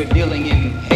we're dealing in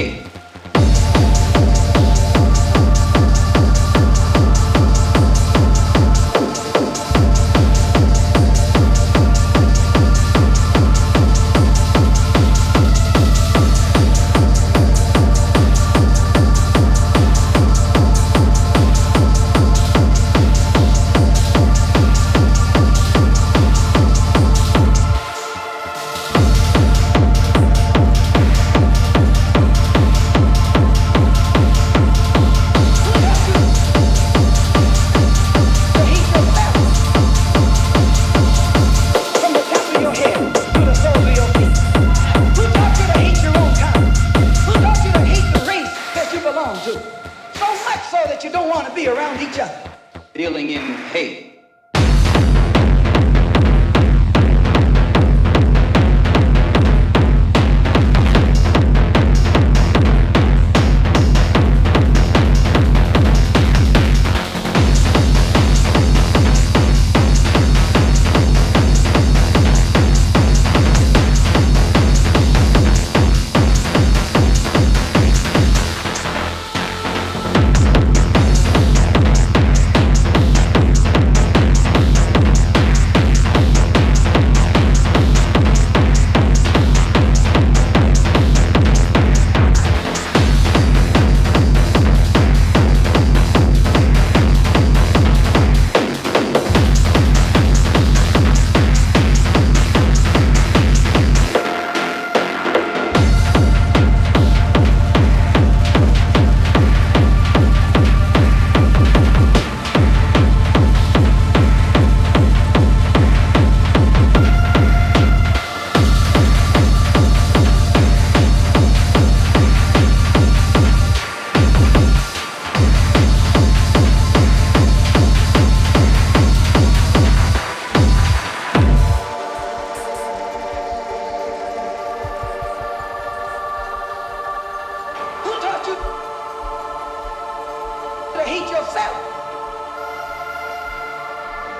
yourself.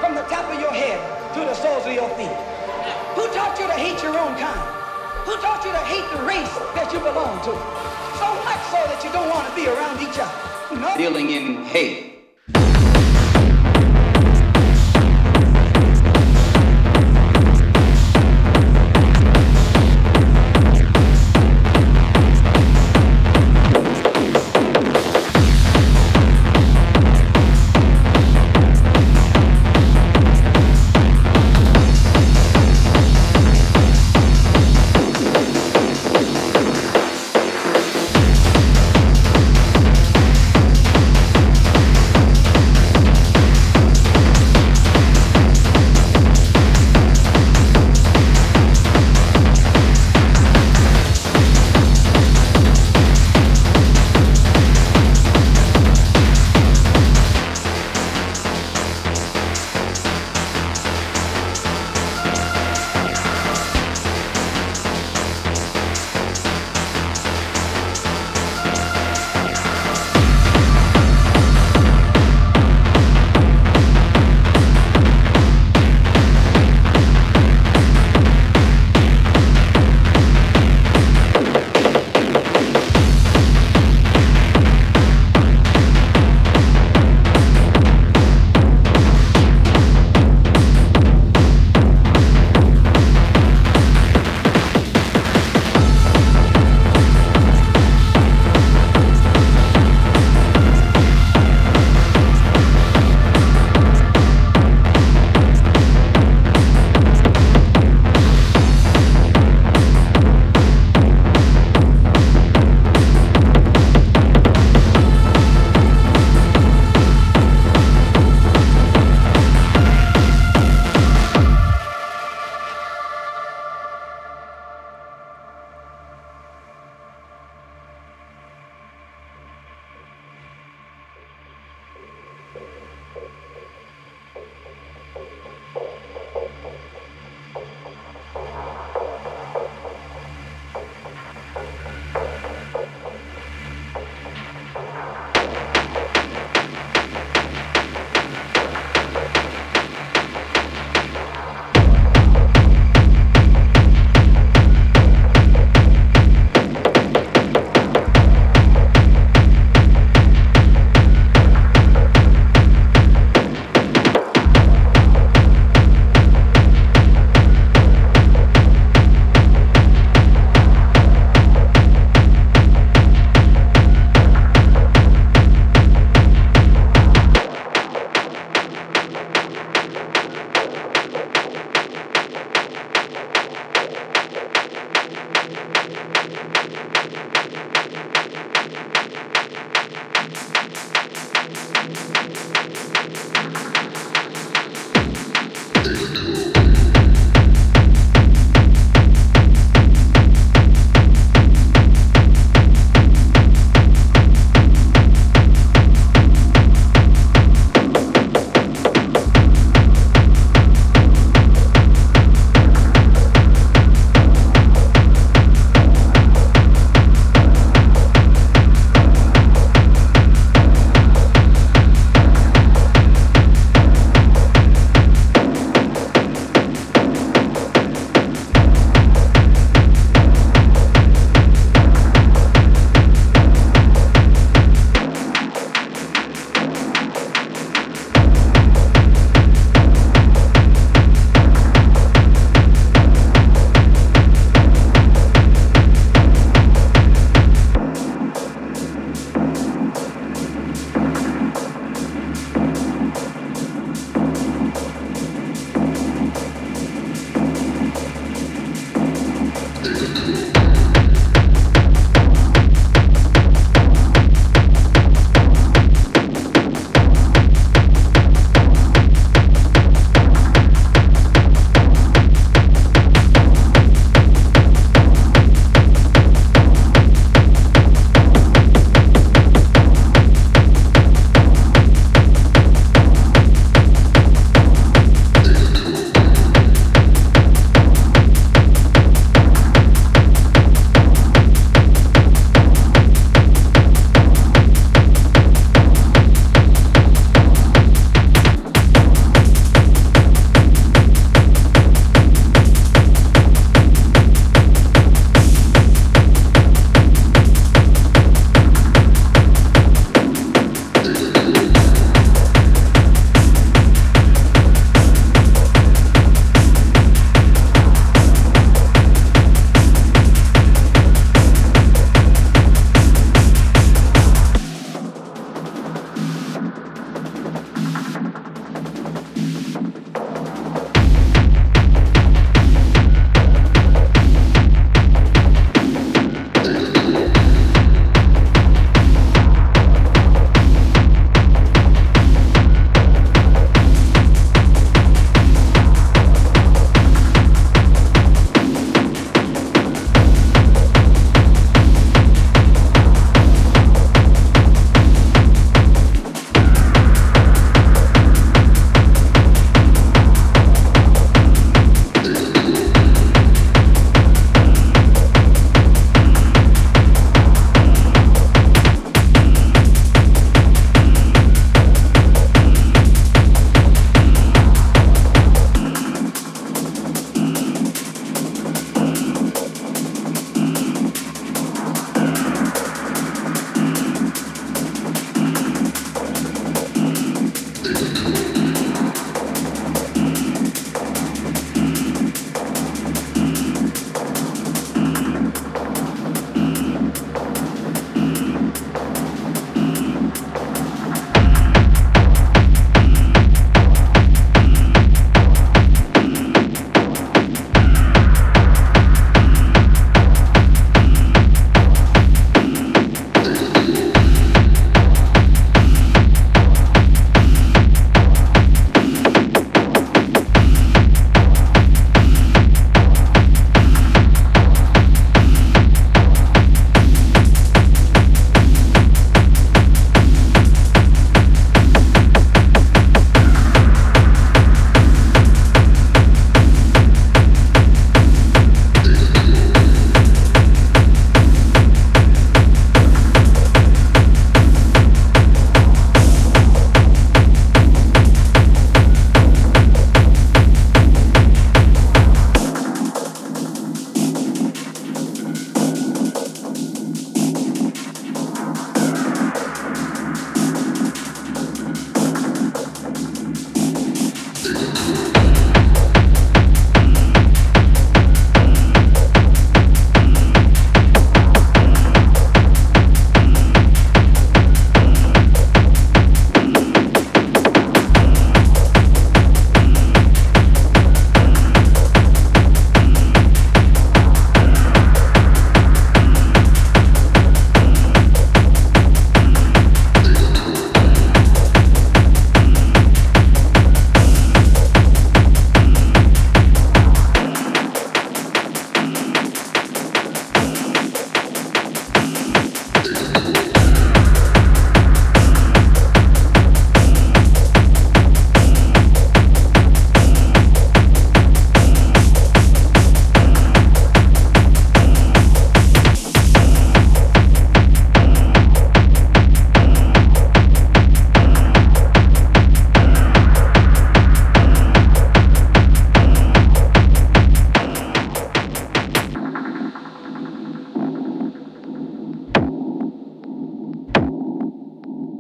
From the top of your head to the soles of your feet. Who taught you to hate your own kind? Who taught you to hate the race that you belong to? So much so that you don't want to be around each other. No. Dealing in hate